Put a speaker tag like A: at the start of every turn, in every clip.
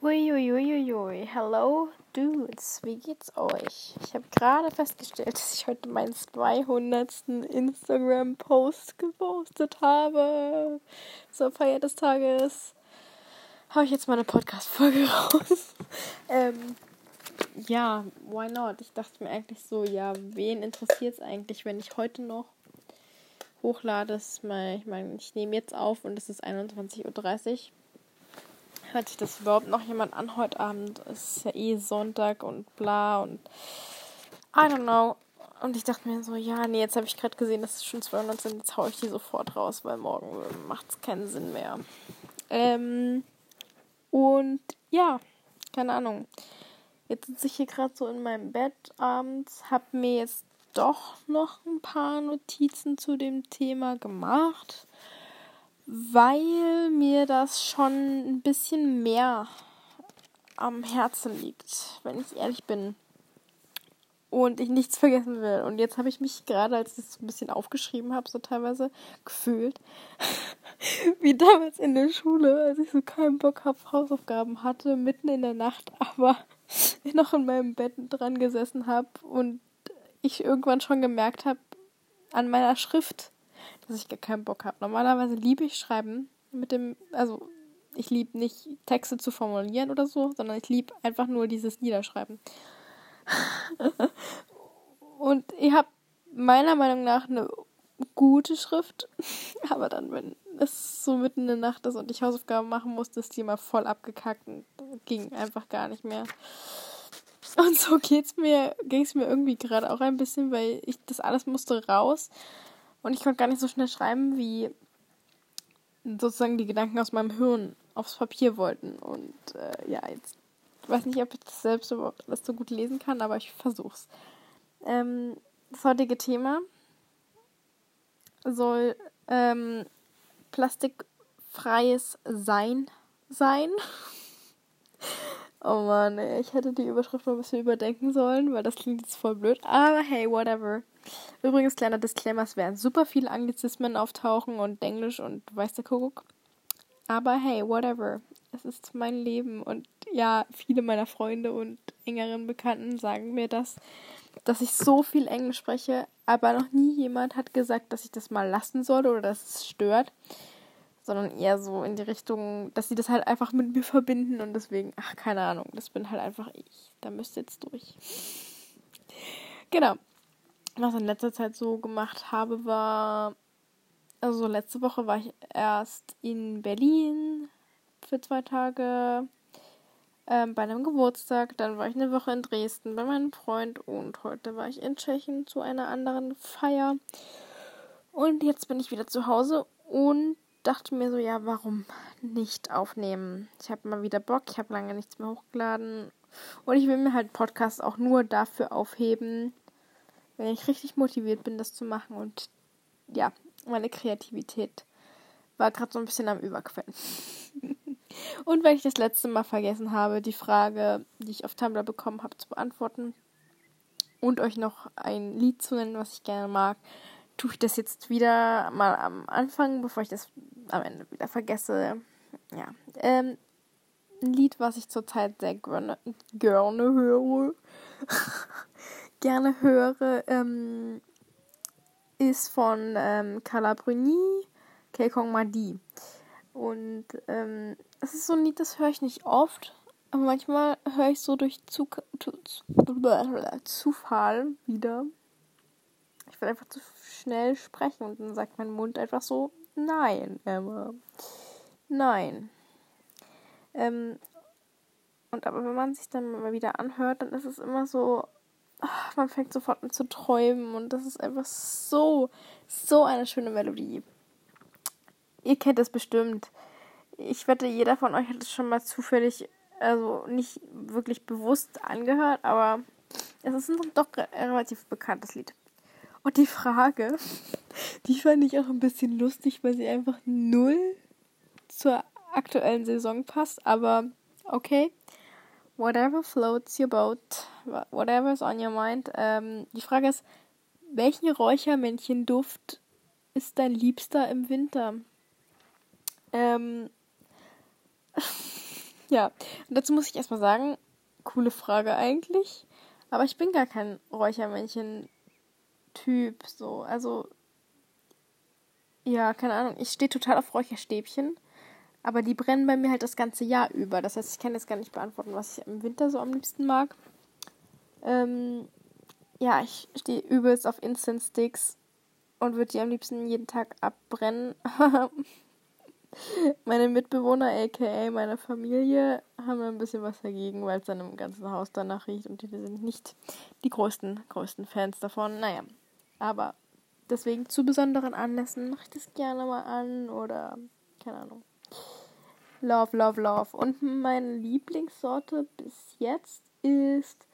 A: Uiuiuiui, hello Dudes, wie geht's euch? Ich habe gerade festgestellt, dass ich heute meinen 200. Instagram-Post gepostet habe. Zur Feier des Tages habe ich jetzt mal eine Podcast-Folge raus. ähm, ja, why not? Ich dachte mir eigentlich so, ja, wen interessiert es eigentlich, wenn ich heute noch hochlade? ich meine, ich nehme jetzt auf und es ist 21.30 Uhr Hört sich das überhaupt noch jemand an heute Abend? Es ist ja eh Sonntag und bla und I don't know. Und ich dachte mir so, ja, nee, jetzt habe ich gerade gesehen, dass es schon 200 sind, jetzt haue ich die sofort raus, weil morgen macht es keinen Sinn mehr. Ähm, und ja, keine Ahnung. Jetzt sitze ich hier gerade so in meinem Bett abends, habe mir jetzt doch noch ein paar Notizen zu dem Thema gemacht weil mir das schon ein bisschen mehr am Herzen liegt, wenn ich ehrlich bin. Und ich nichts vergessen will. Und jetzt habe ich mich gerade, als ich es ein bisschen aufgeschrieben habe, so teilweise gefühlt, wie damals in der Schule, als ich so keinen Bock auf Hausaufgaben hatte, mitten in der Nacht, aber noch in meinem Bett dran gesessen habe und ich irgendwann schon gemerkt habe, an meiner Schrift, dass ich gar keinen Bock habe. Normalerweise liebe ich Schreiben mit dem, also ich liebe nicht Texte zu formulieren oder so, sondern ich liebe einfach nur dieses Niederschreiben. Und ich habe meiner Meinung nach eine gute Schrift, aber dann, wenn es so mitten in der Nacht ist und ich Hausaufgaben machen musste, ist die immer voll abgekackt und ging einfach gar nicht mehr. Und so geht's mir, ging es mir irgendwie gerade auch ein bisschen, weil ich das alles musste raus. Und ich konnte gar nicht so schnell schreiben, wie sozusagen die Gedanken aus meinem Hirn aufs Papier wollten. Und äh, ja, jetzt ich weiß nicht, ob ich das selbst überhaupt alles so gut lesen kann, aber ich versuch's. Ähm, das heutige Thema soll ähm, plastikfreies Sein sein. oh Mann, ey, ich hätte die Überschrift noch ein bisschen überdenken sollen, weil das klingt jetzt voll blöd. Aber hey, whatever. Übrigens, kleiner Disclaimer, es werden super viele Anglizismen auftauchen und Englisch und weiß der Kuckuck. Aber hey, whatever. Es ist mein Leben und ja, viele meiner Freunde und engeren Bekannten sagen mir das, dass ich so viel Englisch spreche, aber noch nie jemand hat gesagt, dass ich das mal lassen sollte oder dass es stört, sondern eher so in die Richtung, dass sie das halt einfach mit mir verbinden und deswegen, ach, keine Ahnung, das bin halt einfach ich. Da müsst ihr jetzt durch. Genau was in letzter Zeit so gemacht habe, war, also letzte Woche war ich erst in Berlin für zwei Tage ähm, bei einem Geburtstag, dann war ich eine Woche in Dresden bei meinem Freund und heute war ich in Tschechien zu einer anderen Feier. Und jetzt bin ich wieder zu Hause und dachte mir so, ja, warum nicht aufnehmen? Ich habe mal wieder Bock, ich habe lange nichts mehr hochgeladen und ich will mir halt Podcasts auch nur dafür aufheben, wenn ich richtig motiviert bin, das zu machen. Und ja, meine Kreativität war gerade so ein bisschen am Überquellen. und weil ich das letzte Mal vergessen habe, die Frage, die ich auf Tumblr bekommen habe, zu beantworten und euch noch ein Lied zu nennen, was ich gerne mag, tue ich das jetzt wieder mal am Anfang, bevor ich das am Ende wieder vergesse. Ja, ähm, ein Lied, was ich zurzeit sehr gerne, gerne höre, gerne höre, ähm, ist von ähm, Carla Bruni, Keikong Madi. Und ähm, das ist so ein Lied, das höre ich nicht oft, aber manchmal höre ich so durch Zug Zufall wieder. Ich will einfach zu schnell sprechen und dann sagt mein Mund einfach so, nein, Emma. Nein. Ähm, und aber wenn man sich dann mal wieder anhört, dann ist es immer so, ach, man fängt sofort an zu träumen und das ist einfach so, so eine schöne Melodie. Ihr kennt es bestimmt. Ich wette, jeder von euch hat es schon mal zufällig, also nicht wirklich bewusst angehört, aber es ist ein doch relativ bekanntes Lied. Und die Frage, die fand ich auch ein bisschen lustig, weil sie einfach null zur aktuellen Saison passt, aber okay whatever floats your boat, whatever is on your mind. Ähm, die Frage ist, welchen Räuchermännchenduft ist dein Liebster im Winter? Ähm, ja, und dazu muss ich erstmal sagen, coole Frage eigentlich. Aber ich bin gar kein Räuchermännchen-Typ, so. Also, ja, keine Ahnung. Ich stehe total auf Räucherstäbchen. Aber die brennen bei mir halt das ganze Jahr über. Das heißt, ich kann jetzt gar nicht beantworten, was ich im Winter so am liebsten mag. Ähm, ja, ich stehe übelst auf Instant Sticks und würde die am liebsten jeden Tag abbrennen. meine Mitbewohner, aka meine Familie, haben ein bisschen was dagegen, weil es dann im ganzen Haus danach riecht und die sind nicht die größten, größten Fans davon. Naja, aber deswegen zu besonderen Anlässen mache ich das gerne mal an oder keine Ahnung. Love, love, love. Und meine Lieblingssorte bis jetzt ist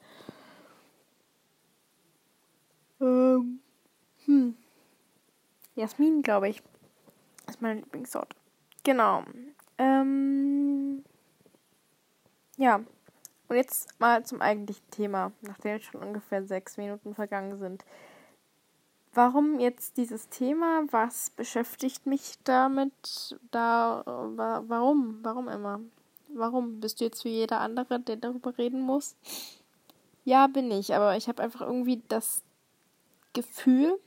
A: ähm, hm. Jasmin, glaube ich. Ist meine Lieblingssorte. Genau. Ähm, ja. Und jetzt mal zum eigentlichen Thema, nachdem schon ungefähr sechs Minuten vergangen sind. Warum jetzt dieses Thema? Was beschäftigt mich damit? Da, warum? Warum immer? Warum? Bist du jetzt wie jeder andere, der darüber reden muss? Ja, bin ich, aber ich habe einfach irgendwie das Gefühl,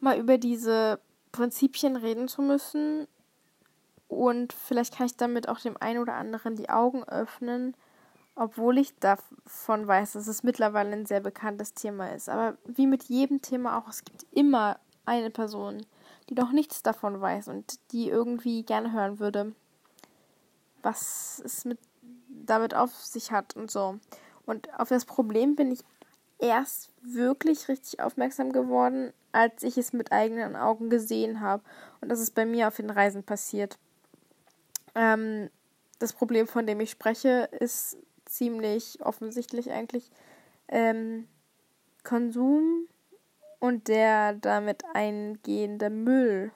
A: mal über diese Prinzipien reden zu müssen. Und vielleicht kann ich damit auch dem einen oder anderen die Augen öffnen, obwohl ich davon weiß, dass es mittlerweile ein sehr bekanntes Thema ist. Aber wie mit jedem Thema auch, es gibt immer eine Person, die noch nichts davon weiß und die irgendwie gerne hören würde, was es mit damit auf sich hat und so. Und auf das Problem bin ich erst wirklich richtig aufmerksam geworden, als ich es mit eigenen Augen gesehen habe. Und das ist bei mir auf den Reisen passiert. Ähm, das Problem, von dem ich spreche, ist ziemlich offensichtlich eigentlich ähm, Konsum und der damit eingehende Müll,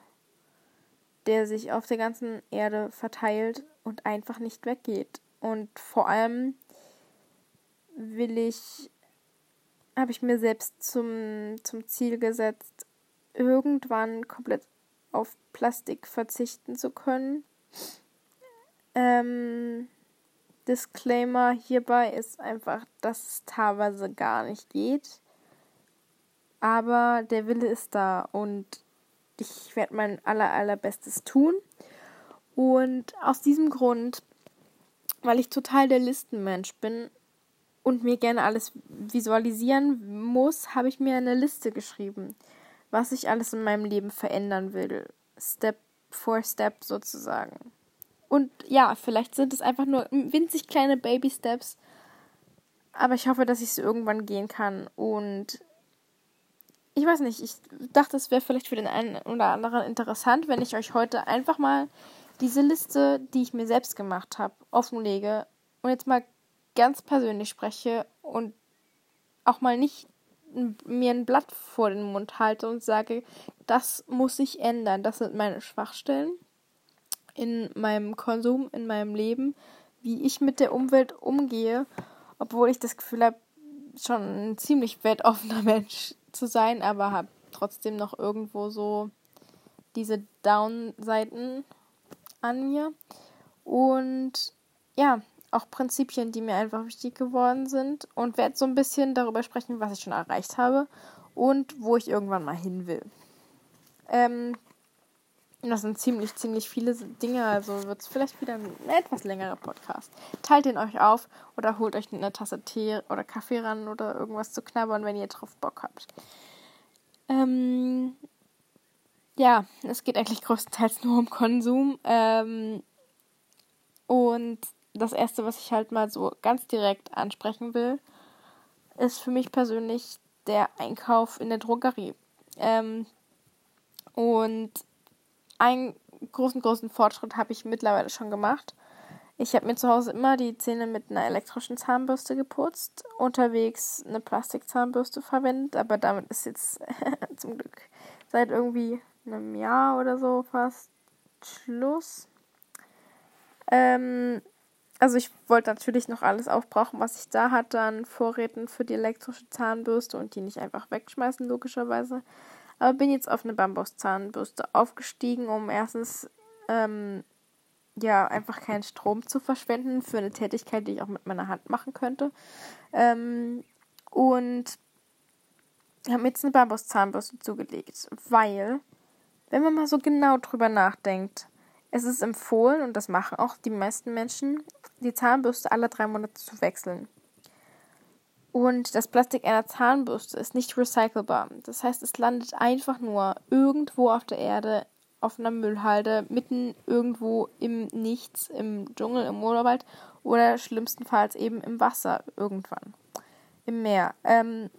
A: der sich auf der ganzen Erde verteilt und einfach nicht weggeht. Und vor allem will ich habe ich mir selbst zum, zum Ziel gesetzt, irgendwann komplett auf Plastik verzichten zu können. Ähm, Disclaimer hierbei ist einfach, dass es teilweise gar nicht geht. Aber der Wille ist da und ich werde mein aller, allerbestes tun. Und aus diesem Grund, weil ich total der Listenmensch bin, und mir gerne alles visualisieren muss, habe ich mir eine Liste geschrieben, was ich alles in meinem Leben verändern will. Step for Step sozusagen. Und ja, vielleicht sind es einfach nur winzig kleine Baby Steps, aber ich hoffe, dass ich es irgendwann gehen kann. Und ich weiß nicht, ich dachte, es wäre vielleicht für den einen oder anderen interessant, wenn ich euch heute einfach mal diese Liste, die ich mir selbst gemacht habe, offenlege und jetzt mal ganz persönlich spreche und auch mal nicht mir ein Blatt vor den Mund halte und sage, das muss sich ändern. Das sind meine Schwachstellen in meinem Konsum, in meinem Leben, wie ich mit der Umwelt umgehe, obwohl ich das Gefühl habe, schon ein ziemlich weltoffener Mensch zu sein, aber habe trotzdem noch irgendwo so diese Down-Seiten an mir. Und ja, auch Prinzipien, die mir einfach wichtig geworden sind und werde so ein bisschen darüber sprechen, was ich schon erreicht habe und wo ich irgendwann mal hin will. Ähm, das sind ziemlich, ziemlich viele Dinge, also wird es vielleicht wieder ein etwas längerer Podcast. Teilt den euch auf oder holt euch eine Tasse Tee oder Kaffee ran oder irgendwas zu knabbern, wenn ihr drauf Bock habt. Ähm, ja, es geht eigentlich größtenteils nur um Konsum. Ähm, und das erste, was ich halt mal so ganz direkt ansprechen will, ist für mich persönlich der Einkauf in der Drogerie. Ähm, und einen großen, großen Fortschritt habe ich mittlerweile schon gemacht. Ich habe mir zu Hause immer die Zähne mit einer elektrischen Zahnbürste geputzt, unterwegs eine Plastikzahnbürste verwendet, aber damit ist jetzt zum Glück seit irgendwie einem Jahr oder so fast Schluss. Ähm, also ich wollte natürlich noch alles aufbrauchen, was ich da hatte an Vorräten für die elektrische Zahnbürste und die nicht einfach wegschmeißen, logischerweise. Aber bin jetzt auf eine Bambuszahnbürste aufgestiegen, um erstens ähm, ja, einfach keinen Strom zu verschwenden für eine Tätigkeit, die ich auch mit meiner Hand machen könnte. Ähm, und habe mir jetzt eine Bambuszahnbürste zugelegt, weil, wenn man mal so genau drüber nachdenkt, es ist empfohlen, und das machen auch die meisten Menschen, die Zahnbürste alle drei Monate zu wechseln. Und das Plastik einer Zahnbürste ist nicht recycelbar. Das heißt, es landet einfach nur irgendwo auf der Erde, auf einer Müllhalde, mitten irgendwo im Nichts, im Dschungel, im Urwald oder schlimmstenfalls eben im Wasser irgendwann. Im Meer. Ähm,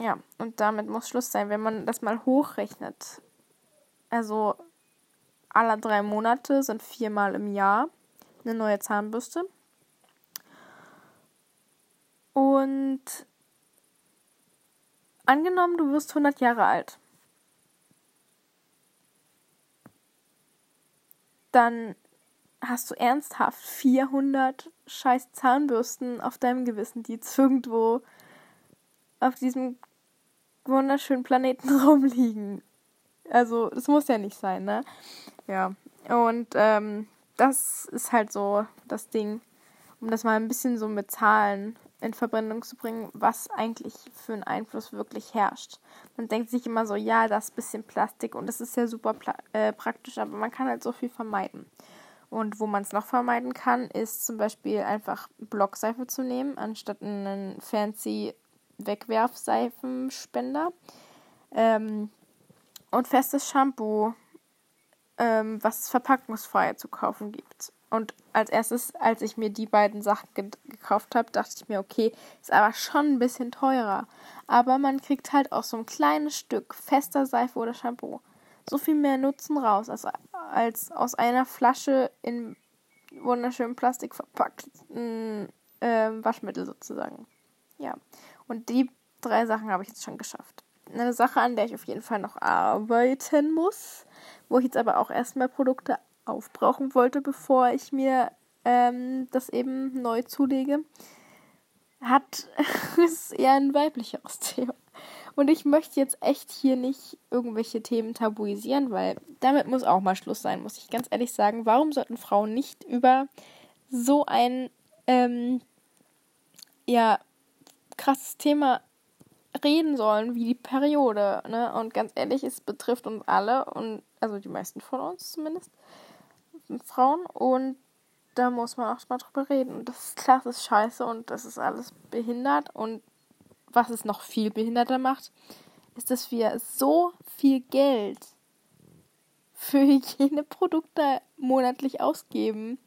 A: ja, und damit muss Schluss sein, wenn man das mal hochrechnet. Also alle drei Monate sind viermal im Jahr eine neue Zahnbürste. Und angenommen, du wirst 100 Jahre alt. Dann hast du ernsthaft 400 scheiß Zahnbürsten auf deinem Gewissen, die jetzt irgendwo auf diesem wunderschönen Planeten rumliegen. Also, das muss ja nicht sein, ne? Ja. Und ähm, das ist halt so das Ding, um das mal ein bisschen so mit Zahlen in Verbindung zu bringen, was eigentlich für einen Einfluss wirklich herrscht. Man denkt sich immer so, ja, das bisschen Plastik und das ist ja super äh, praktisch, aber man kann halt so viel vermeiden. Und wo man es noch vermeiden kann, ist zum Beispiel einfach Blockseife zu nehmen, anstatt einen fancy Wegwerfseifenspender. Ähm, und festes Shampoo, ähm, was es verpackungsfrei zu kaufen gibt. Und als erstes, als ich mir die beiden Sachen ge gekauft habe, dachte ich mir, okay, ist aber schon ein bisschen teurer. Aber man kriegt halt auch so ein kleines Stück fester Seife oder Shampoo. So viel mehr Nutzen raus, als, als aus einer Flasche in wunderschönem Plastik verpackten äh, Waschmittel sozusagen. Ja. Und die drei Sachen habe ich jetzt schon geschafft. Eine Sache, an der ich auf jeden Fall noch arbeiten muss, wo ich jetzt aber auch erstmal Produkte aufbrauchen wollte, bevor ich mir ähm, das eben neu zulege, hat ist eher ein weiblicheres Thema. Und ich möchte jetzt echt hier nicht irgendwelche Themen tabuisieren, weil damit muss auch mal Schluss sein, muss ich ganz ehrlich sagen. Warum sollten Frauen nicht über so ein ähm, ja krasses Thema reden sollen wie die Periode, ne? Und ganz ehrlich, es betrifft uns alle und also die meisten von uns zumindest. Frauen und da muss man auch mal drüber reden. Und das ist klar, das ist scheiße und das ist alles behindert. Und was es noch viel behinderter macht, ist, dass wir so viel Geld für Hygieneprodukte monatlich ausgeben,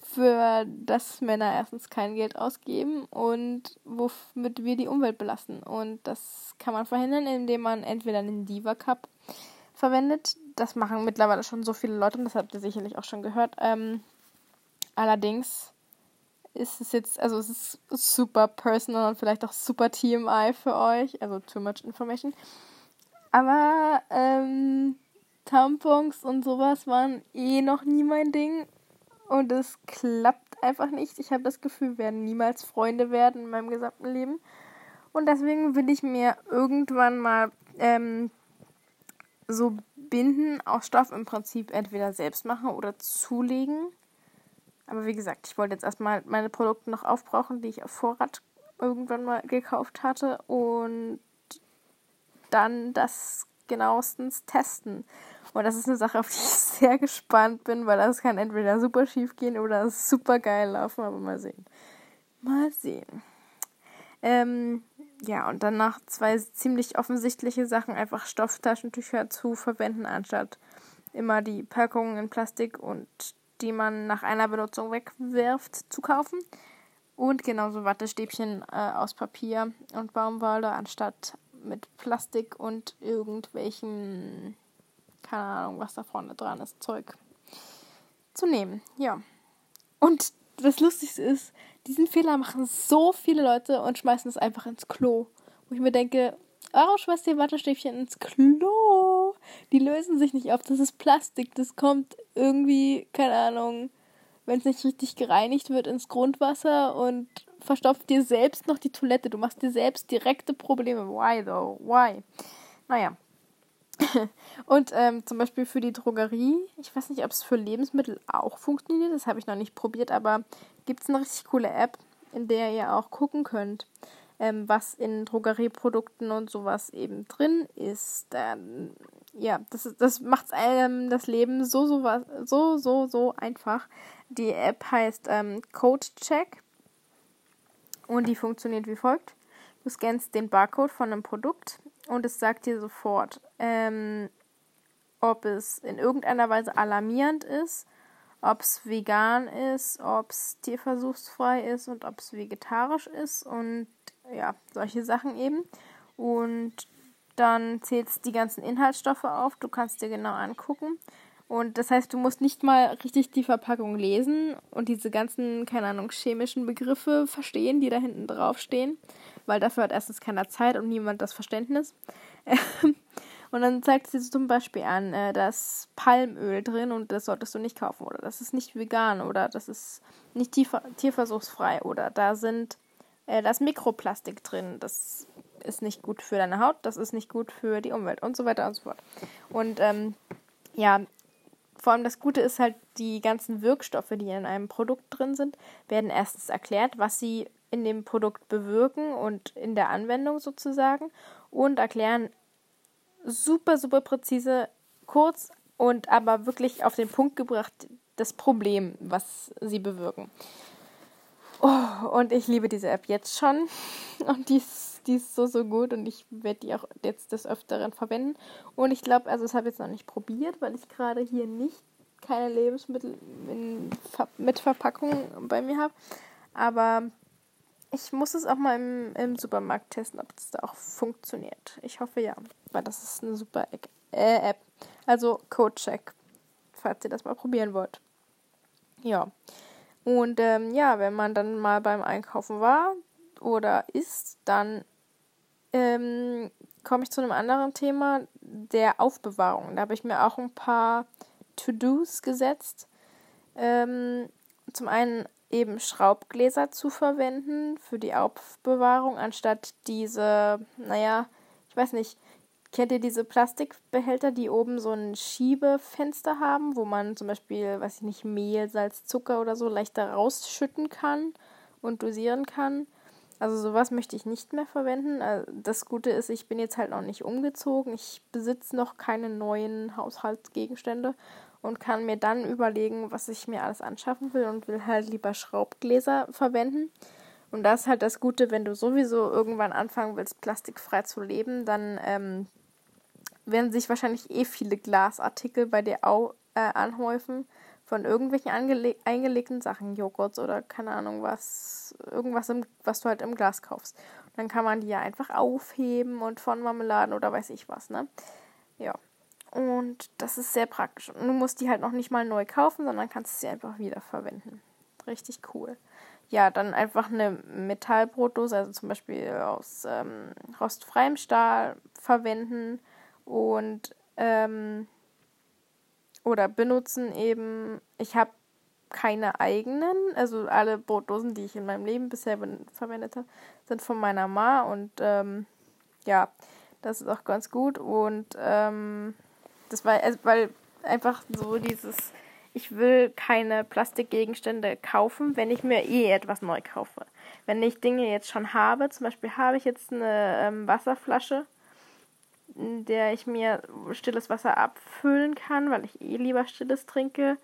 A: für das Männer erstens kein Geld ausgeben und womit wir die Umwelt belasten. Und das kann man verhindern, indem man entweder einen Diva Cup verwendet. Das machen mittlerweile schon so viele Leute und das habt ihr sicherlich auch schon gehört. Ähm, allerdings ist es jetzt, also es ist super personal und vielleicht auch super TMI für euch, also too much information. Aber ähm, Tampons und sowas waren eh noch nie mein Ding und es klappt einfach nicht. Ich habe das Gefühl, wir werden niemals Freunde werden in meinem gesamten Leben. Und deswegen will ich mir irgendwann mal ähm, so Binden aus Stoff im Prinzip entweder selbst machen oder zulegen. Aber wie gesagt, ich wollte jetzt erstmal meine Produkte noch aufbrauchen, die ich auf Vorrat irgendwann mal gekauft hatte und dann das genauestens testen. Und das ist eine Sache, auf die ich sehr gespannt bin, weil das kann entweder super schief gehen oder super geil laufen, aber mal sehen. Mal sehen. Ähm, ja, und danach zwei ziemlich offensichtliche Sachen, einfach Stofftaschentücher zu verwenden, anstatt immer die Packungen in Plastik und die man nach einer Benutzung wegwirft, zu kaufen. Und genauso Wattestäbchen äh, aus Papier und Baumwolle, anstatt mit Plastik und irgendwelchen, keine Ahnung, was da vorne dran ist, Zeug zu nehmen. Ja. Und das Lustigste ist, diesen Fehler machen so viele Leute und schmeißen es einfach ins Klo. Wo ich mir denke, schmeißt ihr Wattestäbchen ins Klo? Die lösen sich nicht auf. Das ist Plastik. Das kommt irgendwie, keine Ahnung, wenn es nicht richtig gereinigt wird, ins Grundwasser und verstopft dir selbst noch die Toilette. Du machst dir selbst direkte Probleme. Why though? Why? Naja. Und ähm, zum Beispiel für die Drogerie, ich weiß nicht, ob es für Lebensmittel auch funktioniert, das habe ich noch nicht probiert, aber gibt es eine richtig coole App, in der ihr auch gucken könnt, ähm, was in Drogerieprodukten und sowas eben drin ist. Ähm, ja, das, das macht einem das Leben so, so, so, so, so einfach. Die App heißt ähm, CodeCheck und die funktioniert wie folgt. Du scannst den Barcode von einem Produkt und es sagt dir sofort, ähm, ob es in irgendeiner Weise alarmierend ist, ob es vegan ist, ob es tierversuchsfrei ist und ob es vegetarisch ist und ja, solche Sachen eben. Und dann zählst die ganzen Inhaltsstoffe auf, du kannst dir genau angucken. Und das heißt, du musst nicht mal richtig die Verpackung lesen und diese ganzen, keine Ahnung, chemischen Begriffe verstehen, die da hinten drauf stehen, weil dafür hat erstens keiner Zeit und niemand das Verständnis. und dann zeigt sie zum Beispiel an, äh, da ist Palmöl drin und das solltest du nicht kaufen. Oder das ist nicht vegan oder das ist nicht tierversuchsfrei. Oder da sind äh, da ist Mikroplastik drin, das ist nicht gut für deine Haut, das ist nicht gut für die Umwelt und so weiter und so fort. Und ähm, ja, vor allem das Gute ist halt, die ganzen Wirkstoffe, die in einem Produkt drin sind, werden erstens erklärt, was sie in dem Produkt bewirken und in der Anwendung sozusagen und erklären super, super präzise, kurz und aber wirklich auf den Punkt gebracht das Problem, was sie bewirken. Oh, und ich liebe diese App jetzt schon. Und die ist, die ist so, so gut. Und ich werde die auch jetzt des Öfteren verwenden. Und ich glaube, also das habe ich jetzt noch nicht probiert, weil ich gerade hier nicht keine Lebensmittel in, mit Verpackung bei mir habe. Aber ich muss es auch mal im, im Supermarkt testen, ob das da auch funktioniert. Ich hoffe ja, weil das ist eine super äh, App. Also Codecheck, falls ihr das mal probieren wollt. Ja. Und ähm, ja, wenn man dann mal beim Einkaufen war oder ist, dann ähm, komme ich zu einem anderen Thema, der Aufbewahrung. Da habe ich mir auch ein paar To-Dos gesetzt. Ähm, zum einen eben Schraubgläser zu verwenden für die Aufbewahrung, anstatt diese, naja, ich weiß nicht, Kennt ihr diese Plastikbehälter, die oben so ein Schiebefenster haben, wo man zum Beispiel, weiß ich nicht, Mehl, Salz, Zucker oder so leichter rausschütten kann und dosieren kann? Also sowas möchte ich nicht mehr verwenden. Äh, das Gute ist, ich bin jetzt halt noch nicht umgezogen. Ich besitze noch keine neuen Haushaltsgegenstände und kann mir dann überlegen, was ich mir alles anschaffen will und will halt lieber Schraubgläser verwenden. Und das ist halt das Gute, wenn du sowieso irgendwann anfangen willst, plastikfrei zu leben, dann ähm, werden sich wahrscheinlich eh viele Glasartikel bei dir auch, äh, anhäufen von irgendwelchen eingelegten Sachen, Joghurts oder keine Ahnung was, irgendwas, im, was du halt im Glas kaufst. Und dann kann man die ja einfach aufheben und von Marmeladen oder weiß ich was, ne? Ja. Und das ist sehr praktisch. Und du musst die halt noch nicht mal neu kaufen, sondern kannst sie einfach wieder verwenden. Richtig cool. Ja, dann einfach eine Metallbrotdose, also zum Beispiel aus ähm, rostfreiem Stahl verwenden und ähm, oder benutzen eben. Ich habe keine eigenen, also alle Brotdosen, die ich in meinem Leben bisher verwendet habe, sind von meiner Ma und ähm, ja, das ist auch ganz gut und ähm, das war, weil einfach so dieses, ich will keine Plastikgegenstände kaufen, wenn ich mir eh etwas neu kaufe. Wenn ich Dinge jetzt schon habe, zum Beispiel habe ich jetzt eine ähm, Wasserflasche, der ich mir stilles Wasser abfüllen kann, weil ich eh lieber stilles trinke,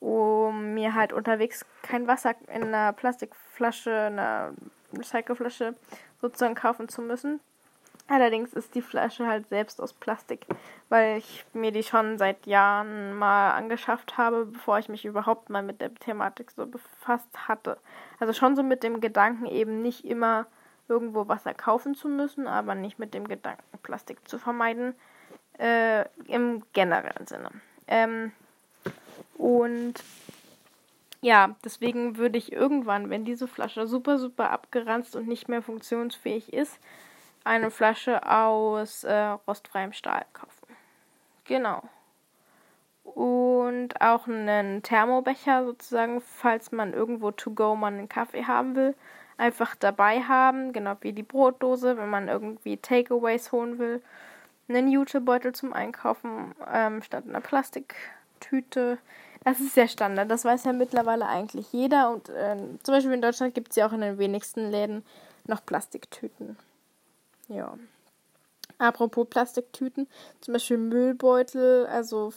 A: um mir halt unterwegs kein Wasser in einer Plastikflasche, einer Recycleflasche sozusagen kaufen zu müssen. Allerdings ist die Flasche halt selbst aus Plastik, weil ich mir die schon seit Jahren mal angeschafft habe, bevor ich mich überhaupt mal mit der Thematik so befasst hatte. Also schon so mit dem Gedanken eben nicht immer irgendwo Wasser kaufen zu müssen, aber nicht mit dem Gedanken, Plastik zu vermeiden, äh, im generellen Sinne. Ähm, und ja, deswegen würde ich irgendwann, wenn diese Flasche super, super abgeranzt und nicht mehr funktionsfähig ist, eine Flasche aus äh, rostfreiem Stahl kaufen. Genau. Und auch einen Thermobecher sozusagen, falls man irgendwo to go mal einen Kaffee haben will einfach dabei haben, genau wie die Brotdose, wenn man irgendwie Takeaways holen will. einen Jutebeutel zum Einkaufen ähm, statt einer Plastiktüte. Das ist sehr Standard. Das weiß ja mittlerweile eigentlich jeder. Und äh, zum Beispiel in Deutschland gibt es ja auch in den wenigsten Läden noch Plastiktüten. Ja. Apropos Plastiktüten, zum Beispiel Müllbeutel. Also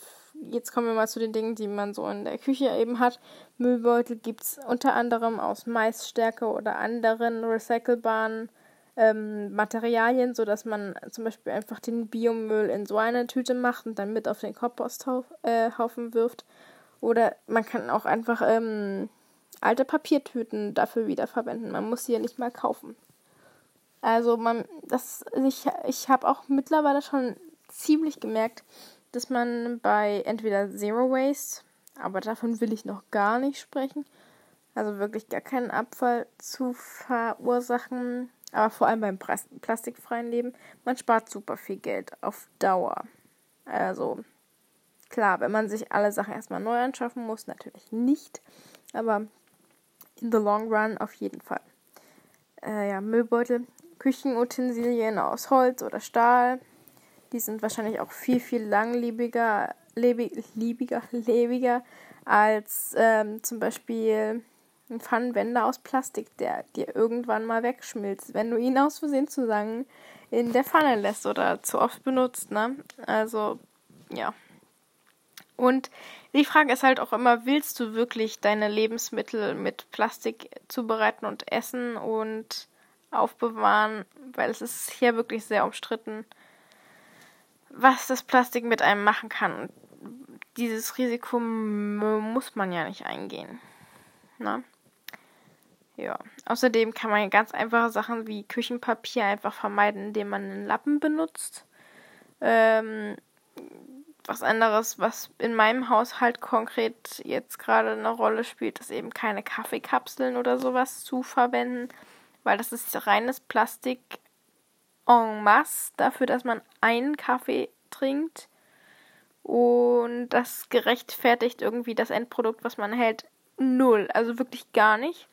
A: jetzt kommen wir mal zu den Dingen, die man so in der Küche eben hat. Müllbeutel gibt es unter anderem aus Maisstärke oder anderen recycelbaren ähm, Materialien, sodass man zum Beispiel einfach den Biomüll in so eine Tüte macht und dann mit auf den Komposthaufen äh, wirft. Oder man kann auch einfach ähm, alte Papiertüten dafür wiederverwenden. Man muss sie ja nicht mal kaufen. Also man, das, ich, ich habe auch mittlerweile schon ziemlich gemerkt, dass man bei entweder Zero Waste, aber davon will ich noch gar nicht sprechen, also wirklich gar keinen Abfall zu verursachen, aber vor allem beim plastikfreien Leben, man spart super viel Geld auf Dauer. Also klar, wenn man sich alle Sachen erstmal neu anschaffen muss, natürlich nicht, aber in the long run auf jeden Fall. Äh, ja, Müllbeutel, Küchenutensilien aus Holz oder Stahl, die sind wahrscheinlich auch viel, viel langlebiger, lebig, lebiger, lebiger als ähm, zum Beispiel ein Pfannenwender aus Plastik, der dir irgendwann mal wegschmilzt, wenn du ihn aus Versehen zusammen in der Pfanne lässt oder zu oft benutzt, ne? Also, ja. Und die Frage ist halt auch immer, willst du wirklich deine Lebensmittel mit Plastik zubereiten und essen und aufbewahren? Weil es ist hier wirklich sehr umstritten, was das Plastik mit einem machen kann. Dieses Risiko muss man ja nicht eingehen. Ne? Ja. Außerdem kann man ganz einfache Sachen wie Küchenpapier einfach vermeiden, indem man einen Lappen benutzt. Ähm, was anderes, was in meinem Haushalt konkret jetzt gerade eine Rolle spielt, ist eben keine Kaffeekapseln oder sowas zu verwenden, weil das ist reines Plastik en masse dafür, dass man einen Kaffee trinkt. Und das gerechtfertigt irgendwie das Endprodukt, was man hält, null. Also wirklich gar nicht.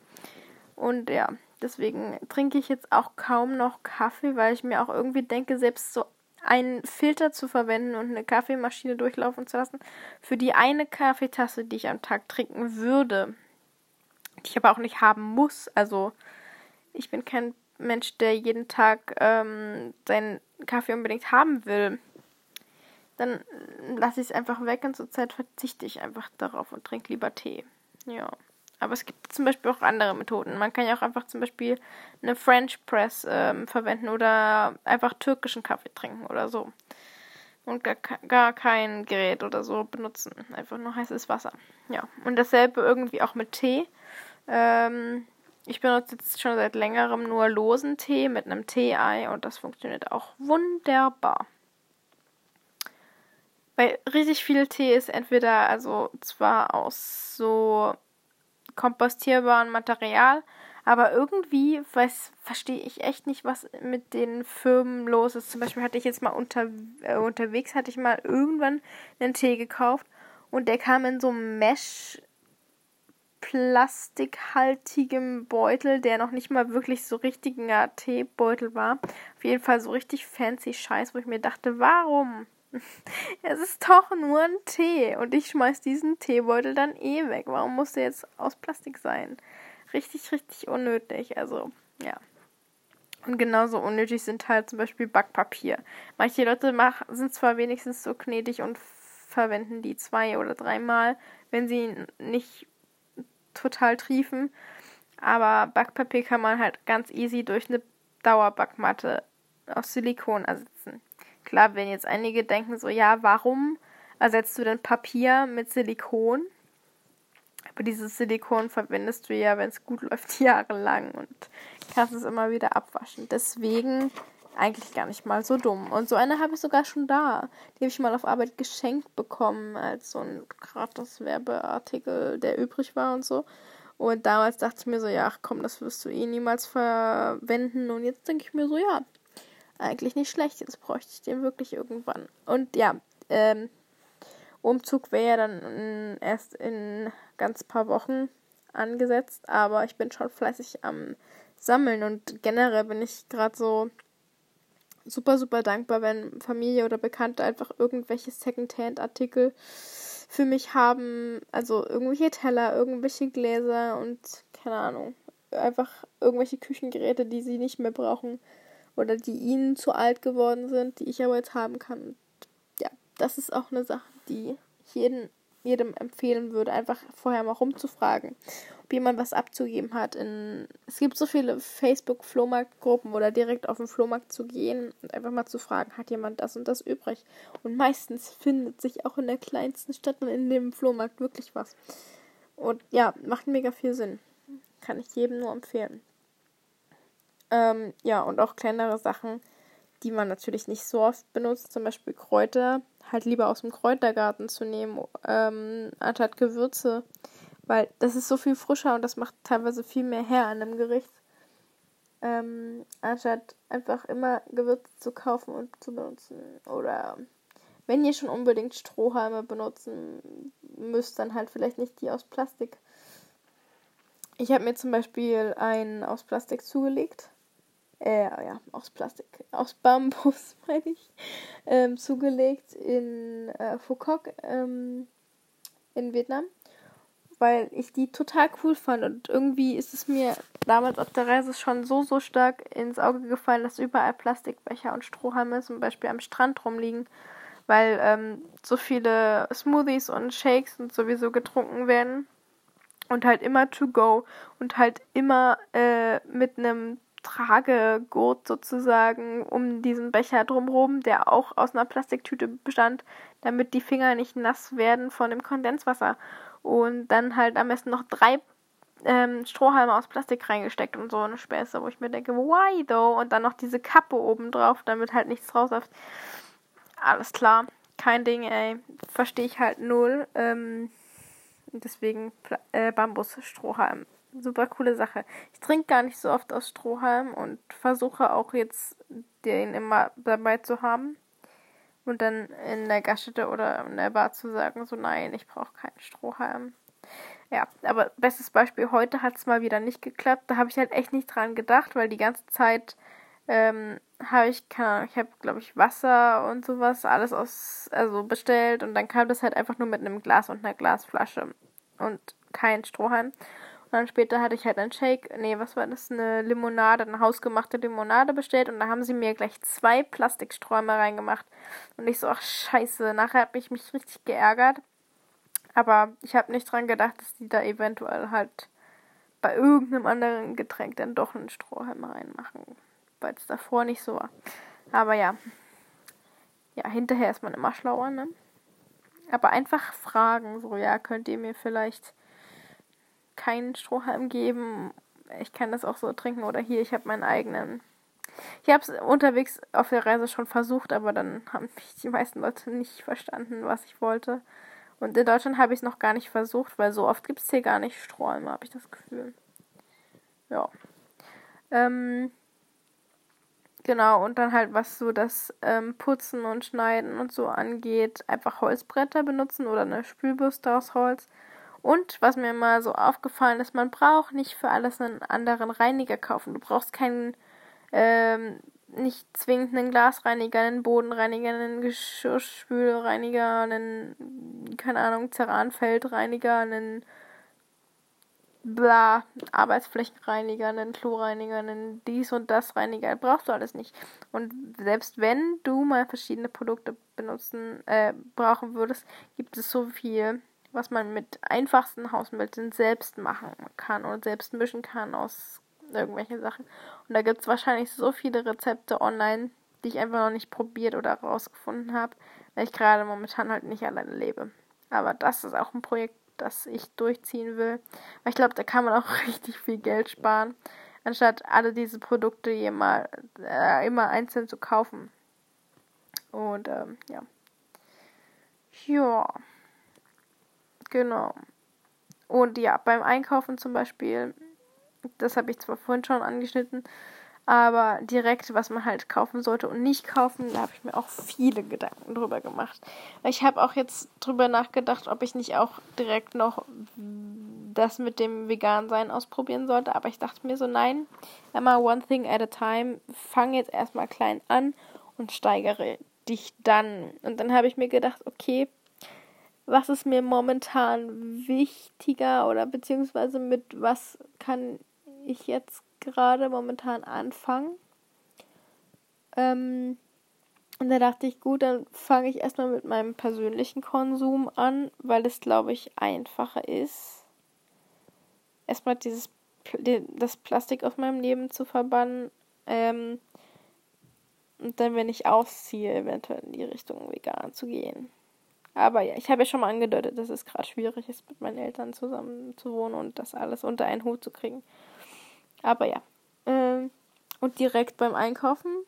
A: Und ja, deswegen trinke ich jetzt auch kaum noch Kaffee, weil ich mir auch irgendwie denke, selbst so einen Filter zu verwenden und eine Kaffeemaschine durchlaufen zu lassen, für die eine Kaffeetasse, die ich am Tag trinken würde, die ich aber auch nicht haben muss. Also ich bin kein Mensch, der jeden Tag ähm, seinen Kaffee unbedingt haben will. Dann lasse ich es einfach weg und zurzeit verzichte ich einfach darauf und trinke lieber Tee. Ja. Aber es gibt zum Beispiel auch andere Methoden. Man kann ja auch einfach zum Beispiel eine French Press ähm, verwenden oder einfach türkischen Kaffee trinken oder so. Und gar, gar kein Gerät oder so benutzen. Einfach nur heißes Wasser. Ja. Und dasselbe irgendwie auch mit Tee. Ähm, ich benutze jetzt schon seit längerem nur losen Tee mit einem Tee-Ei und das funktioniert auch wunderbar. Weil richtig viel Tee ist entweder also zwar aus so kompostierbarem Material. Aber irgendwie weiß, verstehe ich echt nicht, was mit den Firmen los ist. Zum Beispiel hatte ich jetzt mal unter, äh, unterwegs, hatte ich mal irgendwann einen Tee gekauft und der kam in so einem Mesh plastikhaltigem Beutel, der noch nicht mal wirklich so richtiger Teebeutel war. Auf jeden Fall so richtig fancy Scheiß, wo ich mir dachte, warum? Es ist doch nur ein Tee und ich schmeiß diesen Teebeutel dann eh weg. Warum muss der jetzt aus Plastik sein? Richtig, richtig unnötig. Also, ja. Und genauso unnötig sind halt zum Beispiel Backpapier. Manche Leute mach, sind zwar wenigstens so gnädig und verwenden die zwei oder dreimal, wenn sie nicht total triefen. Aber Backpapier kann man halt ganz easy durch eine Dauerbackmatte aus Silikon ersetzen. Klar, wenn jetzt einige denken so, ja, warum ersetzt du denn Papier mit Silikon? Aber dieses Silikon verwendest du ja, wenn es gut läuft, jahrelang und kannst es immer wieder abwaschen. Deswegen eigentlich gar nicht mal so dumm. Und so eine habe ich sogar schon da. Die habe ich mal auf Arbeit geschenkt bekommen als so ein gratis Werbeartikel, der übrig war und so. Und damals dachte ich mir so, ja, ach komm, das wirst du eh niemals verwenden. Und jetzt denke ich mir so, ja, eigentlich nicht schlecht. Jetzt bräuchte ich den wirklich irgendwann. Und ja, ähm, Umzug wäre ja dann erst in ganz paar Wochen angesetzt, aber ich bin schon fleißig am Sammeln und generell bin ich gerade so super, super dankbar, wenn Familie oder Bekannte einfach irgendwelche Secondhand-Artikel für mich haben. Also irgendwelche Teller, irgendwelche Gläser und keine Ahnung. Einfach irgendwelche Küchengeräte, die sie nicht mehr brauchen oder die ihnen zu alt geworden sind, die ich aber jetzt haben kann. ja, das ist auch eine Sache, die jeden, jedem empfehlen würde, einfach vorher mal rumzufragen, ob jemand was abzugeben hat. In, es gibt so viele Facebook-Flohmarktgruppen oder direkt auf den Flohmarkt zu gehen und einfach mal zu fragen, hat jemand das und das übrig? Und meistens findet sich auch in der kleinsten Stadt und in dem Flohmarkt wirklich was. Und ja, macht mega viel Sinn. Kann ich jedem nur empfehlen. Ähm, ja, und auch kleinere Sachen, die man natürlich nicht so oft benutzt, zum Beispiel Kräuter, halt lieber aus dem Kräutergarten zu nehmen, ähm, anstatt Gewürze. Weil das ist so viel frischer und das macht teilweise viel mehr her an einem Gericht. Ähm, anstatt einfach immer Gewürze zu kaufen und zu benutzen. Oder wenn ihr schon unbedingt Strohhalme benutzen müsst, dann halt vielleicht nicht die aus Plastik. Ich habe mir zum Beispiel einen aus Plastik zugelegt äh, ja, aus Plastik, aus Bambus, meine ich, ähm, zugelegt in äh, Phuoc ähm, in Vietnam, weil ich die total cool fand. Und irgendwie ist es mir damals auf der Reise schon so, so stark ins Auge gefallen, dass überall Plastikbecher und Strohhalme zum Beispiel am Strand rumliegen, weil ähm, so viele Smoothies und Shakes und sowieso getrunken werden und halt immer to go und halt immer äh, mit einem Tragegurt sozusagen um diesen Becher drumherum, der auch aus einer Plastiktüte bestand, damit die Finger nicht nass werden von dem Kondenswasser. Und dann halt am besten noch drei ähm, Strohhalme aus Plastik reingesteckt und so eine Späße, wo ich mir denke, why though? Und dann noch diese Kappe oben drauf, damit halt nichts rausläuft. Alles klar, kein Ding, ey. Verstehe ich halt null. Ähm, deswegen äh, Bambus-Strohhalm super coole Sache. Ich trinke gar nicht so oft aus Strohhalm und versuche auch jetzt den immer dabei zu haben. Und dann in der Gaststätte oder in der Bar zu sagen, so nein, ich brauche keinen Strohhalm. Ja, aber bestes Beispiel, heute hat es mal wieder nicht geklappt. Da habe ich halt echt nicht dran gedacht, weil die ganze Zeit ähm, habe ich, keine Ahnung, ich habe, glaube ich, Wasser und sowas, alles aus, also bestellt und dann kam das halt einfach nur mit einem Glas und einer Glasflasche und kein Strohhalm dann später hatte ich halt einen Shake, nee, was war das? Eine Limonade, eine hausgemachte Limonade bestellt und da haben sie mir gleich zwei Plastiksträume reingemacht. Und ich so, ach scheiße, nachher habe ich mich richtig geärgert. Aber ich habe nicht dran gedacht, dass die da eventuell halt bei irgendeinem anderen Getränk dann doch einen Strohhalm reinmachen. Weil es davor nicht so war. Aber ja. Ja, hinterher ist man immer schlauer, ne? Aber einfach fragen, so, ja, könnt ihr mir vielleicht keinen Strohhalm geben. Ich kann das auch so trinken oder hier, ich habe meinen eigenen. Ich habe es unterwegs auf der Reise schon versucht, aber dann haben mich die meisten Leute nicht verstanden, was ich wollte. Und in Deutschland habe ich es noch gar nicht versucht, weil so oft gibt es hier gar nicht Strohhalme, habe ich das Gefühl. Ja. Ähm, genau, und dann halt, was so das ähm, Putzen und Schneiden und so angeht, einfach Holzbretter benutzen oder eine Spülbürste aus Holz. Und was mir mal so aufgefallen ist, man braucht nicht für alles einen anderen Reiniger kaufen. Du brauchst keinen, ähm, nicht zwingend einen Glasreiniger, einen Bodenreiniger, einen Geschirrspülreiniger, einen, keine Ahnung, Ceranfeldreiniger, einen bla, Arbeitsflächenreiniger, einen Kloreiniger, einen dies und das Reiniger, brauchst du alles nicht. Und selbst wenn du mal verschiedene Produkte benutzen, äh, brauchen würdest, gibt es so viel was man mit einfachsten Hausmitteln selbst machen kann und selbst mischen kann aus irgendwelchen Sachen. Und da gibt es wahrscheinlich so viele Rezepte online, die ich einfach noch nicht probiert oder rausgefunden habe, weil ich gerade momentan halt nicht alleine lebe. Aber das ist auch ein Projekt, das ich durchziehen will. Weil ich glaube, da kann man auch richtig viel Geld sparen, anstatt alle diese Produkte immer, äh, immer einzeln zu kaufen. Und ähm, ja. Ja. Genau. Und ja, beim Einkaufen zum Beispiel, das habe ich zwar vorhin schon angeschnitten, aber direkt, was man halt kaufen sollte und nicht kaufen, da habe ich mir auch viele Gedanken drüber gemacht. Ich habe auch jetzt drüber nachgedacht, ob ich nicht auch direkt noch das mit dem Vegan-Sein ausprobieren sollte. Aber ich dachte mir so, nein, immer one thing at a time. Fang jetzt erstmal klein an und steigere dich dann. Und dann habe ich mir gedacht, okay, was ist mir momentan wichtiger oder beziehungsweise mit was kann ich jetzt gerade momentan anfangen? Ähm, und da dachte ich, gut, dann fange ich erstmal mit meinem persönlichen Konsum an, weil es, glaube ich, einfacher ist, erstmal dieses das Plastik aus meinem Leben zu verbannen. Ähm, und dann, wenn ich ausziehe, eventuell in die Richtung vegan zu gehen. Aber ja, ich habe ja schon mal angedeutet, dass es gerade schwierig ist, mit meinen Eltern zusammen zu wohnen und das alles unter einen Hut zu kriegen. Aber ja. Ähm, und direkt beim Einkaufen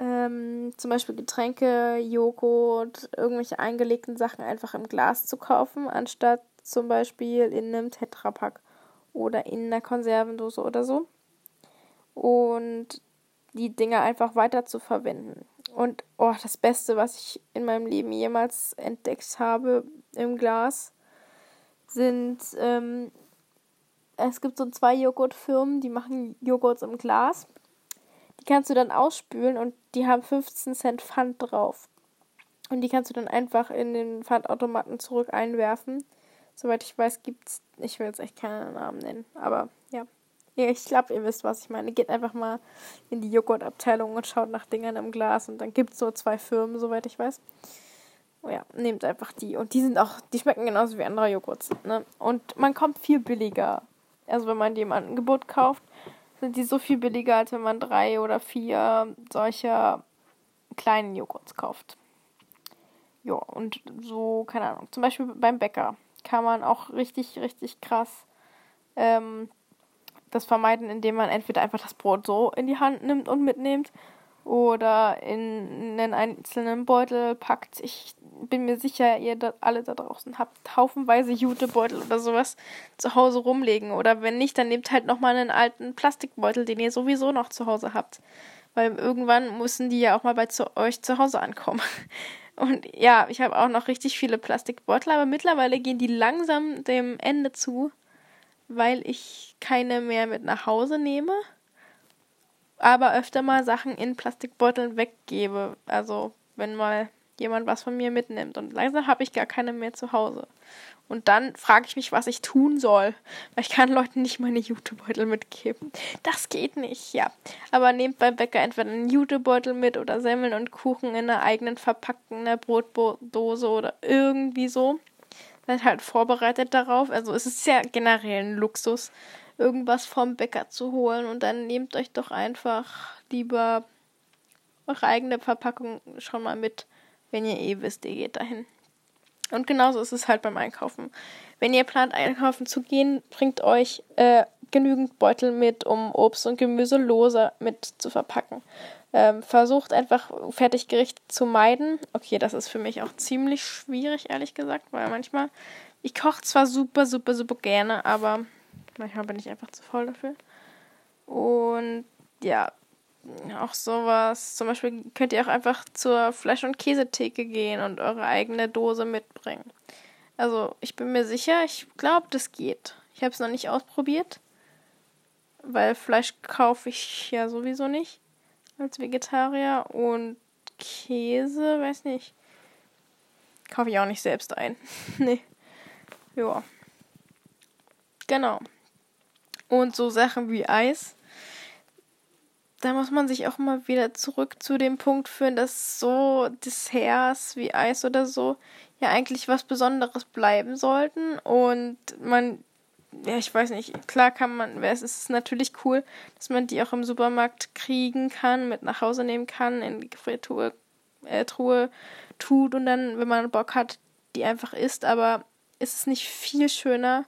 A: ähm, zum Beispiel Getränke, Joghurt, irgendwelche eingelegten Sachen einfach im Glas zu kaufen, anstatt zum Beispiel in einem Tetrapack oder in einer Konservendose oder so. Und die Dinge einfach weiter zu verwenden. Und oh, das Beste, was ich in meinem Leben jemals entdeckt habe im Glas, sind ähm, es gibt so zwei Joghurtfirmen, die machen Joghurts im Glas. Die kannst du dann ausspülen und die haben 15 Cent Pfand drauf. Und die kannst du dann einfach in den Pfandautomaten zurück einwerfen. Soweit ich weiß, gibt's. Ich will jetzt echt keinen Namen nennen, aber ja. Ich glaube, ihr wisst, was ich meine. Geht einfach mal in die Joghurtabteilung und schaut nach Dingern im Glas. Und dann gibt es so zwei Firmen, soweit ich weiß. Oh ja, nehmt einfach die. Und die sind auch, die schmecken genauso wie andere Joghurts. Ne? Und man kommt viel billiger. Also wenn man die im Angebot kauft, sind die so viel billiger, als wenn man drei oder vier solcher kleinen Joghurts kauft. Ja, und so, keine Ahnung. Zum Beispiel beim Bäcker kann man auch richtig, richtig krass ähm, das vermeiden, indem man entweder einfach das Brot so in die Hand nimmt und mitnimmt oder in einen einzelnen Beutel packt. Ich bin mir sicher, ihr da, alle da draußen habt haufenweise Jutebeutel oder sowas zu Hause rumlegen. Oder wenn nicht, dann nehmt halt nochmal einen alten Plastikbeutel, den ihr sowieso noch zu Hause habt. Weil irgendwann müssen die ja auch mal bei zu euch zu Hause ankommen. Und ja, ich habe auch noch richtig viele Plastikbeutel, aber mittlerweile gehen die langsam dem Ende zu, weil ich keine mehr mit nach Hause nehme aber öfter mal Sachen in Plastikbeuteln weggebe. Also wenn mal jemand was von mir mitnimmt. Und langsam habe ich gar keine mehr zu Hause. Und dann frage ich mich, was ich tun soll. Weil ich kann Leuten nicht meine Jutebeutel mitgeben. Das geht nicht, ja. Aber nehmt beim Bäcker entweder einen Jutebeutel mit oder Semmeln und Kuchen in einer eigenen verpackten Brotdose oder irgendwie so. Seid halt vorbereitet darauf. Also es ist ja generell ein Luxus, irgendwas vom Bäcker zu holen. Und dann nehmt euch doch einfach lieber eure eigene Verpackung schon mal mit, wenn ihr eh wisst, ihr geht dahin. Und genauso ist es halt beim Einkaufen. Wenn ihr plant, einkaufen zu gehen, bringt euch äh, genügend Beutel mit, um Obst und Gemüse lose mit zu verpacken. Ähm, versucht einfach Fertiggerichte zu meiden. Okay, das ist für mich auch ziemlich schwierig, ehrlich gesagt, weil manchmal, ich koche zwar super, super, super gerne, aber Manchmal bin ich einfach zu voll dafür. Und ja, auch sowas. Zum Beispiel könnt ihr auch einfach zur Fleisch- und Käsetheke gehen und eure eigene Dose mitbringen. Also ich bin mir sicher, ich glaube, das geht. Ich habe es noch nicht ausprobiert, weil Fleisch kaufe ich ja sowieso nicht als Vegetarier und Käse, weiß nicht. Kaufe ich auch nicht selbst ein. nee. Ja. Genau. Und so Sachen wie Eis. Da muss man sich auch mal wieder zurück zu dem Punkt führen, dass so Desserts wie Eis oder so ja eigentlich was Besonderes bleiben sollten. Und man, ja, ich weiß nicht, klar kann man, es ist natürlich cool, dass man die auch im Supermarkt kriegen kann, mit nach Hause nehmen kann, in die Gefriertruhe äh, Truhe tut und dann, wenn man Bock hat, die einfach isst. Aber ist es nicht viel schöner,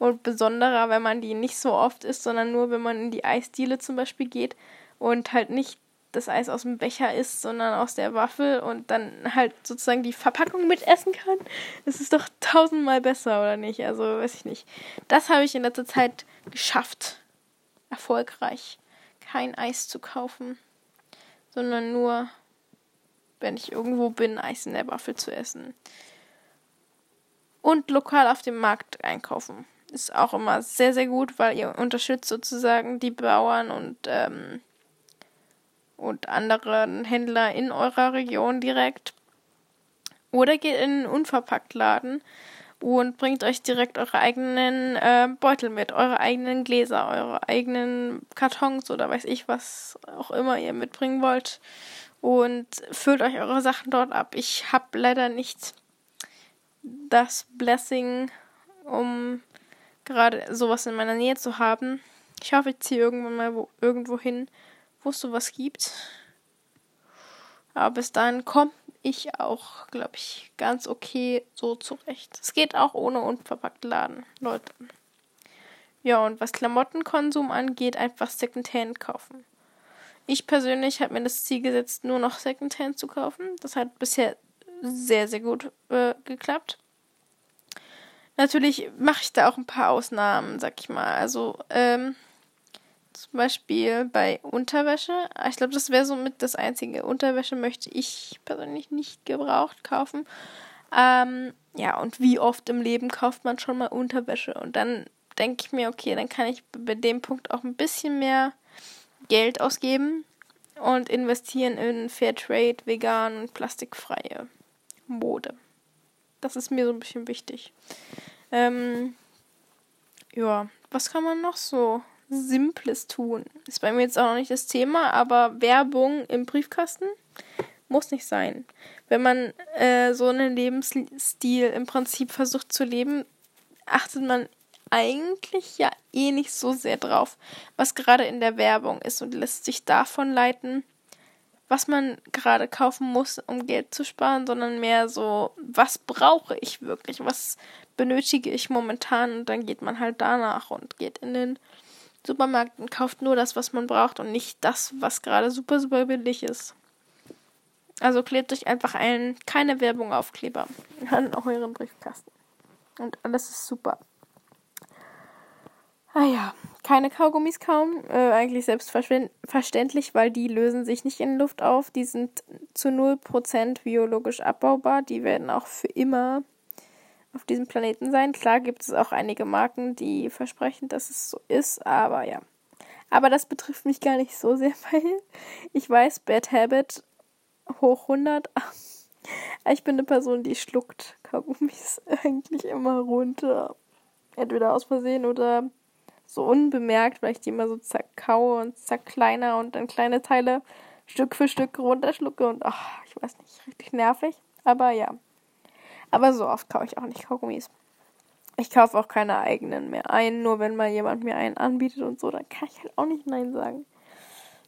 A: und besonderer, wenn man die nicht so oft isst, sondern nur, wenn man in die Eisdiele zum Beispiel geht und halt nicht das Eis aus dem Becher isst, sondern aus der Waffel und dann halt sozusagen die Verpackung mitessen kann. Das ist doch tausendmal besser, oder nicht? Also, weiß ich nicht. Das habe ich in letzter Zeit geschafft. Erfolgreich. Kein Eis zu kaufen, sondern nur, wenn ich irgendwo bin, Eis in der Waffel zu essen. Und lokal auf dem Markt einkaufen. Ist auch immer sehr, sehr gut, weil ihr unterstützt sozusagen die Bauern und, ähm, und anderen Händler in eurer Region direkt. Oder geht in einen Unverpacktladen und bringt euch direkt eure eigenen äh, Beutel mit, eure eigenen Gläser, eure eigenen Kartons oder weiß ich was auch immer ihr mitbringen wollt und füllt euch eure Sachen dort ab. Ich habe leider nicht das Blessing, um gerade sowas in meiner Nähe zu haben. Ich hoffe, ich ziehe irgendwann mal wo, irgendwo hin, wo es sowas gibt. Aber bis dahin kommt ich auch, glaube ich, ganz okay so zurecht. Es geht auch ohne unverpackten Laden, Leute. Ja, und was Klamottenkonsum angeht, einfach Secondhand kaufen. Ich persönlich habe mir das Ziel gesetzt, nur noch Secondhand zu kaufen. Das hat bisher sehr, sehr gut äh, geklappt. Natürlich mache ich da auch ein paar Ausnahmen, sag ich mal. Also, ähm, zum Beispiel bei Unterwäsche. Ich glaube, das wäre somit das einzige. Unterwäsche möchte ich persönlich nicht gebraucht kaufen. Ähm, ja, und wie oft im Leben kauft man schon mal Unterwäsche? Und dann denke ich mir, okay, dann kann ich bei dem Punkt auch ein bisschen mehr Geld ausgeben und investieren in Fairtrade, vegan und plastikfreie Mode. Das ist mir so ein bisschen wichtig. Ähm, ja, was kann man noch so Simples tun. Ist bei mir jetzt auch noch nicht das Thema, aber Werbung im Briefkasten muss nicht sein. Wenn man äh, so einen Lebensstil im Prinzip versucht zu leben, achtet man eigentlich ja eh nicht so sehr drauf, was gerade in der Werbung ist und lässt sich davon leiten, was man gerade kaufen muss, um Geld zu sparen, sondern mehr so, was brauche ich wirklich, was benötige ich momentan und dann geht man halt danach und geht in den Supermarkt und kauft nur das, was man braucht und nicht das, was gerade super, super billig ist. Also klebt euch einfach ein, keine Werbung Aufkleber an euren Briefkasten. Und alles ist super. Ah ja, keine Kaugummis kaum. Äh, eigentlich selbstverständlich, weil die lösen sich nicht in Luft auf. Die sind zu 0% biologisch abbaubar. Die werden auch für immer auf diesem Planeten sein. Klar gibt es auch einige Marken, die versprechen, dass es so ist, aber ja. Aber das betrifft mich gar nicht so sehr, weil ich weiß, Bad Habit hoch 100. Ich bin eine Person, die schluckt Kaugummis eigentlich immer runter. Entweder aus Versehen oder so unbemerkt, weil ich die immer so zerkaue und zerkleiner und dann kleine Teile Stück für Stück runterschlucke und ach, ich weiß nicht, richtig nervig. Aber ja, aber so oft kaufe ich auch nicht Kaugummis. Ich kaufe auch keine eigenen mehr ein, nur wenn mal jemand mir einen anbietet und so, dann kann ich halt auch nicht Nein sagen.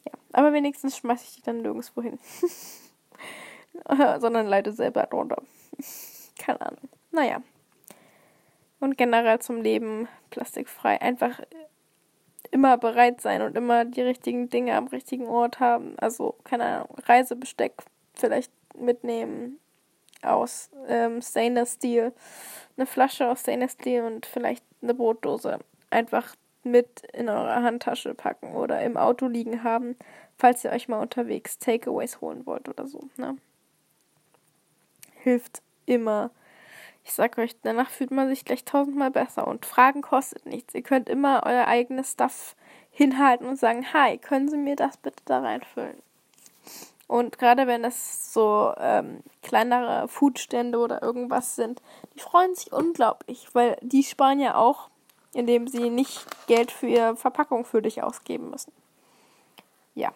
A: Ja, aber wenigstens schmeiße ich die dann nirgendwo hin. Sondern leite selber drunter. keine Ahnung. Naja. Und generell zum Leben plastikfrei. Einfach immer bereit sein und immer die richtigen Dinge am richtigen Ort haben. Also, keine Ahnung, Reisebesteck vielleicht mitnehmen, aus ähm, Stainless Steel, eine Flasche aus Stainless Steel und vielleicht eine Brotdose einfach mit in eure Handtasche packen oder im Auto liegen haben, falls ihr euch mal unterwegs Takeaways holen wollt oder so. Ne? Hilft immer. Ich sag euch, danach fühlt man sich gleich tausendmal besser und Fragen kostet nichts. Ihr könnt immer euer eigenes Stuff hinhalten und sagen, hi, können Sie mir das bitte da reinfüllen? Und gerade wenn es so ähm, kleinere Foodstände oder irgendwas sind, die freuen sich unglaublich, weil die sparen ja auch, indem sie nicht Geld für ihre Verpackung für dich ausgeben müssen. Ja,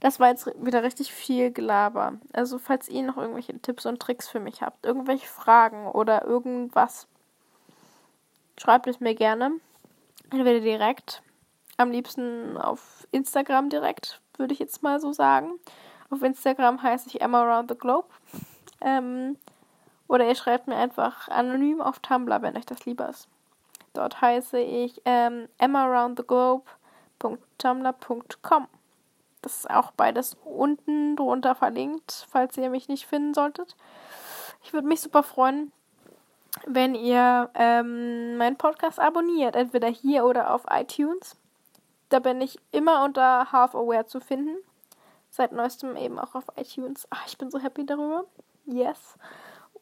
A: das war jetzt wieder richtig viel Gelaber. Also falls ihr noch irgendwelche Tipps und Tricks für mich habt, irgendwelche Fragen oder irgendwas, schreibt es mir gerne. Entweder direkt, am liebsten auf Instagram direkt, würde ich jetzt mal so sagen. Auf Instagram heiße ich Emma Around the Globe. Ähm, oder ihr schreibt mir einfach anonym auf Tumblr, wenn euch das lieber ist. Dort heiße ich ähm, emmaaroundtheglobe.tumblr.com. Das ist auch beides unten drunter verlinkt, falls ihr mich nicht finden solltet. Ich würde mich super freuen, wenn ihr ähm, meinen Podcast abonniert, entweder hier oder auf iTunes. Da bin ich immer unter Half Aware zu finden. Seit neuestem eben auch auf iTunes. Ach, ich bin so happy darüber. Yes.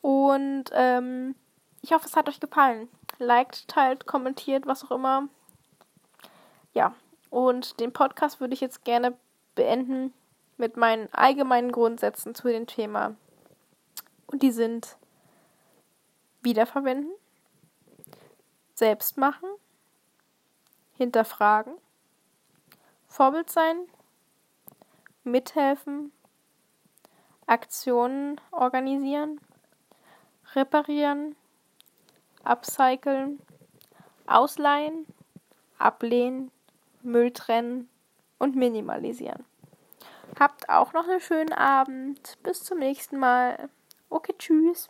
A: Und ähm, ich hoffe, es hat euch gefallen. Liked, teilt, kommentiert, was auch immer. Ja, und den Podcast würde ich jetzt gerne beenden mit meinen allgemeinen Grundsätzen zu dem Thema. Und die sind wiederverwenden, selbst machen, hinterfragen, Vorbild sein, mithelfen, Aktionen organisieren, reparieren, upcyclen, ausleihen, ablehnen, Müll trennen und minimalisieren. Habt auch noch einen schönen Abend. Bis zum nächsten Mal. Okay, tschüss.